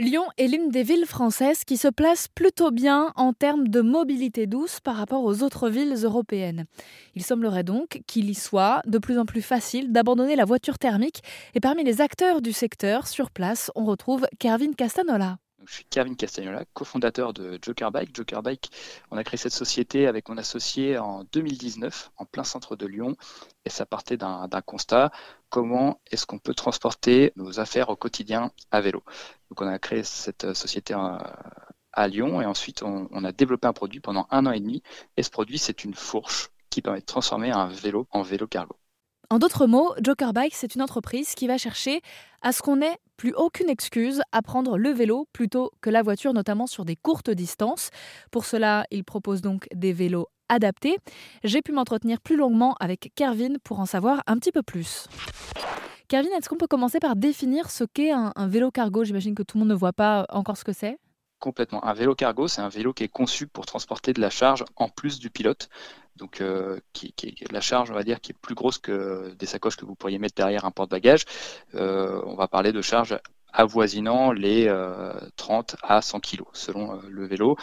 Lyon est l'une des villes françaises qui se place plutôt bien en termes de mobilité douce par rapport aux autres villes européennes. Il semblerait donc qu'il y soit de plus en plus facile d'abandonner la voiture thermique et parmi les acteurs du secteur sur place, on retrouve Kervin Castanola. Je suis Kervin Castagnola, cofondateur de Joker Bike. Joker Bike, on a créé cette société avec mon associé en 2019, en plein centre de Lyon, et ça partait d'un constat comment est-ce qu'on peut transporter nos affaires au quotidien à vélo? Donc on a créé cette société à Lyon et ensuite on, on a développé un produit pendant un an et demi, et ce produit c'est une fourche qui permet de transformer un vélo en vélo cargo. En d'autres mots, Joker Bike, c'est une entreprise qui va chercher à ce qu'on n'ait plus aucune excuse à prendre le vélo plutôt que la voiture, notamment sur des courtes distances. Pour cela, il propose donc des vélos adaptés. J'ai pu m'entretenir plus longuement avec Kervin pour en savoir un petit peu plus. Kervin, est-ce qu'on peut commencer par définir ce qu'est un, vélo cargo? J'imagine que tout le monde ne voit pas encore ce que c'est. Complètement. Un vélo cargo, c'est un vélo qui est conçu pour transporter de la charge en plus du pilote. Donc, euh, qui, qui, la charge, on va dire, qui est plus grosse que des sacoches que vous pourriez mettre derrière un porte-bagages. Euh, on va parler de charge avoisinant les 30 euh, à 100 kg selon le vélo.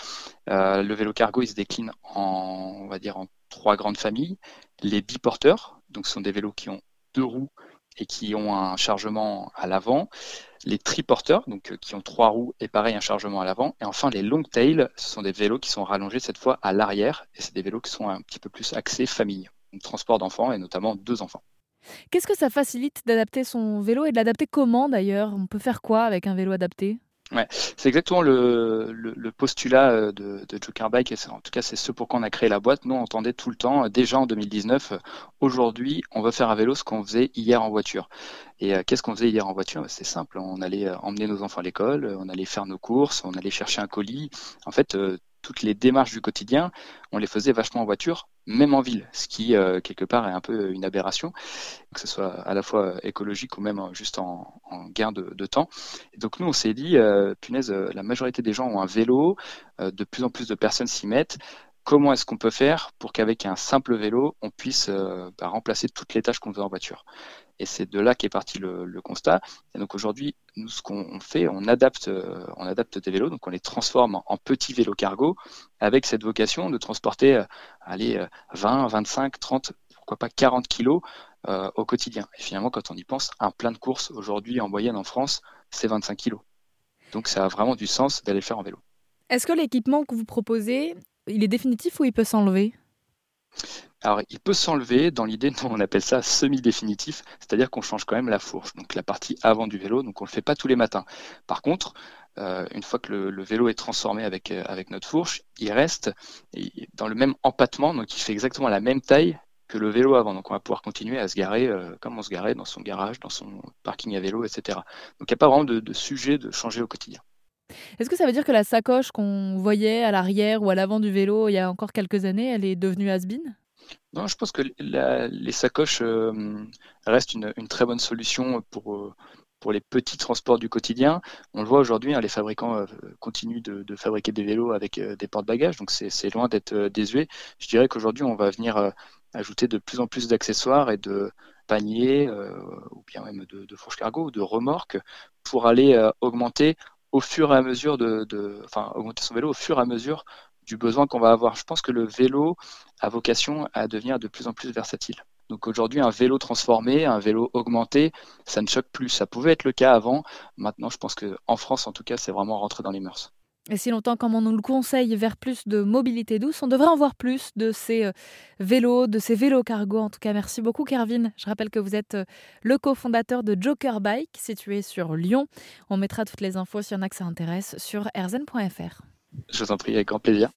le vélo cargo, il se décline en, on va dire, en trois grandes familles. Les biporteurs, donc ce sont des vélos qui ont deux roues et qui ont un chargement à l'avant, les triporteurs, donc euh, qui ont trois roues et pareil un chargement à l'avant, et enfin les long tail, ce sont des vélos qui sont rallongés cette fois à l'arrière, et c'est des vélos qui sont un petit peu plus axés famille, donc transport d'enfants et notamment deux enfants. Qu'est-ce que ça facilite d'adapter son vélo et de l'adapter comment d'ailleurs? On peut faire quoi avec un vélo adapté? Ouais, c'est exactement le, postulat euh, de, de en tout cas c'est ce pour quoi on a créé la boîte. Nous on entendait tout le temps, euh, déjà en 2019, euh, aujourd'hui on veut faire à vélo ce qu'on faisait hier en voiture. Et qu'est-ce qu'on faisait hier en voiture? C'est simple, on allait emmener nos enfants à l'école, on allait faire nos courses, on allait chercher un colis. En fait, toutes les démarches du quotidien, on les faisait vachement en voiture, même en ville, ce qui euh, quelque part est un peu une aberration, que ce soit à la fois écologique ou même juste en, gain de, temps. Et donc nous, on s'est dit, euh, punaise, la majorité des gens ont un vélo, euh, de plus en plus de personnes s'y mettent comment est-ce qu'on peut faire pour qu'avec un simple vélo, on puisse euh, bah, remplacer toutes les tâches qu'on faisait en voiture. Et c'est de là qu'est parti le, constat. Et donc aujourd'hui, nous, ce qu'on fait, on adapte, euh, on adapte des vélos, donc on les transforme en, petits vélos cargo, avec cette vocation de transporter, euh, allez, 20, 25, 30, pourquoi pas 40 kilos au quotidien. Et finalement, quand on y pense, un plein de courses aujourd'hui en moyenne en France, c'est 25 kilos. Donc ça a vraiment du sens d'aller le faire en vélo. Est-ce que l'équipement que vous proposez il est définitif ou il peut s'enlever? Alors, il peut s'enlever dans l'idée, on appelle ça semi-définitif, c'est-à-dire qu'on change quand même la fourche, donc la partie avant du vélo, donc on ne le fait pas tous les matins. Par contre, euh, une fois que le, vélo est transformé avec, euh, avec notre fourche, il reste dans le même empattement, donc il fait exactement la même taille que le vélo avant. Donc on va pouvoir continuer à se garer euh, comme on se garait dans son garage, dans son parking à vélo, etc. Donc il n'y a pas vraiment de sujet de changer au quotidien. Est-ce que ça veut dire que la sacoche qu'on voyait à l'arrière ou à l'avant du vélo il y a encore quelques années, elle est devenue has-been? Non, je pense que les sacoches euh, restent une, très bonne solution pour, euh, pour les petits transports du quotidien. On le voit aujourd'hui, hein, les fabricants euh, continuent de, fabriquer des vélos avec des porte-bagages, donc c'est loin d'être désuet. Je dirais qu'aujourd'hui, on va venir ajouter de plus en plus d'accessoires et de paniers, ou bien même de, de fourches cargo ou de remorques, pour aller augmenter au fur et à mesure de, augmenter son vélo au fur et à mesure du besoin qu'on va avoir. Je pense que le vélo a vocation à devenir de plus en plus versatile. Donc aujourd'hui, un vélo transformé, un vélo augmenté, ça ne choque plus. Ça pouvait être le cas avant. Maintenant, je pense qu'en France, en tout cas, c'est vraiment rentré dans les mœurs. Et si longtemps comme on nous le conseille vers plus de mobilité douce, on devrait en voir plus de ces euh, vélos, de ces vélos cargo. En tout cas, merci beaucoup, Kervin. Je rappelle que vous êtes euh, le cofondateur de Joker Bike, situé sur Lyon. On mettra toutes les infos s'il y en a que ça intéresse sur erzen.fr. Je vous en prie, avec grand plaisir.